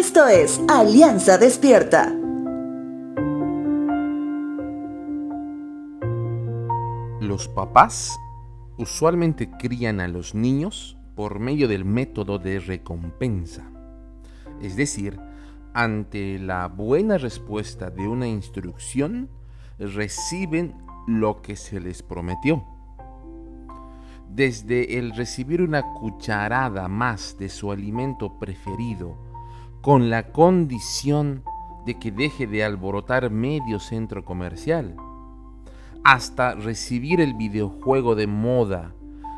Esto es Alianza Despierta. Los papás usualmente crían a los niños por medio del método de recompensa. Es decir, ante la buena respuesta de una instrucción, reciben lo que se les prometió. Desde el recibir una cucharada más de su alimento preferido, con la condición de que deje de alborotar medio centro comercial, hasta recibir el videojuego de moda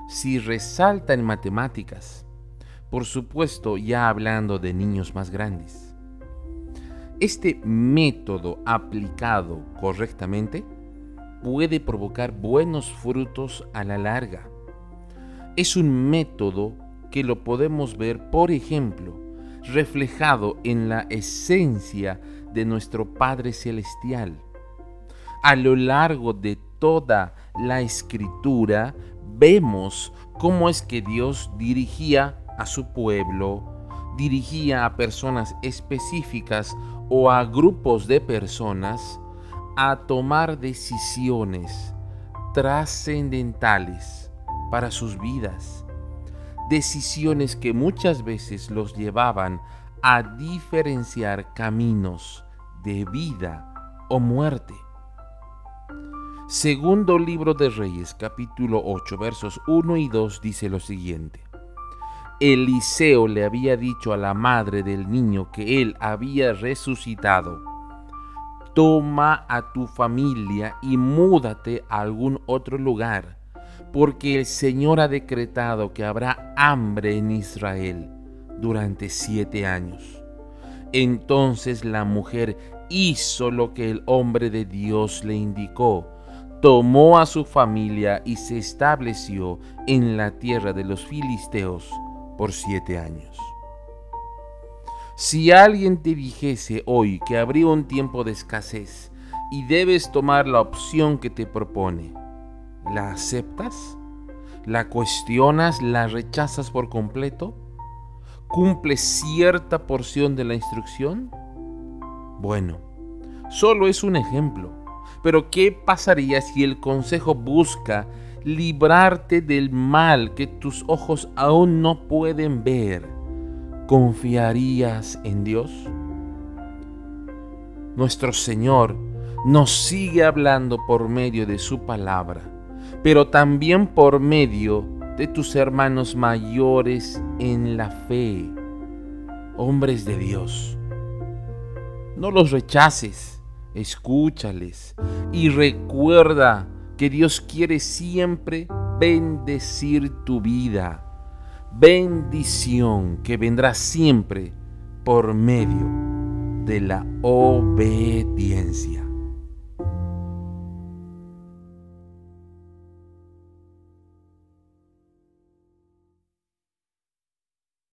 si resalta en matemáticas, por supuesto ya hablando de niños más grandes. Este método aplicado correctamente puede provocar buenos frutos a la larga. Es un método que lo podemos ver, por ejemplo, reflejado en la esencia de nuestro Padre Celestial. A lo largo de toda la escritura vemos cómo es que Dios dirigía a su pueblo, dirigía a personas específicas o a grupos de personas a tomar decisiones trascendentales para sus vidas, decisiones que muchas veces los llevaban a diferenciar caminos de vida o muerte. Segundo libro de Reyes, capítulo 8, versos 1 y 2 dice lo siguiente. Eliseo le había dicho a la madre del niño que él había resucitado, toma a tu familia y múdate a algún otro lugar, porque el Señor ha decretado que habrá hambre en Israel durante siete años. Entonces la mujer hizo lo que el hombre de Dios le indicó, tomó a su familia y se estableció en la tierra de los filisteos por siete años. Si alguien te dijese hoy que habría un tiempo de escasez y debes tomar la opción que te propone, ¿la aceptas? ¿La cuestionas? ¿La rechazas por completo? ¿Cumple cierta porción de la instrucción? Bueno, solo es un ejemplo. Pero ¿qué pasaría si el consejo busca librarte del mal que tus ojos aún no pueden ver, ¿confiarías en Dios? Nuestro Señor nos sigue hablando por medio de su palabra, pero también por medio de tus hermanos mayores en la fe, hombres de Dios. No los rechaces, escúchales y recuerda que Dios quiere siempre bendecir tu vida. Bendición que vendrá siempre por medio de la obediencia.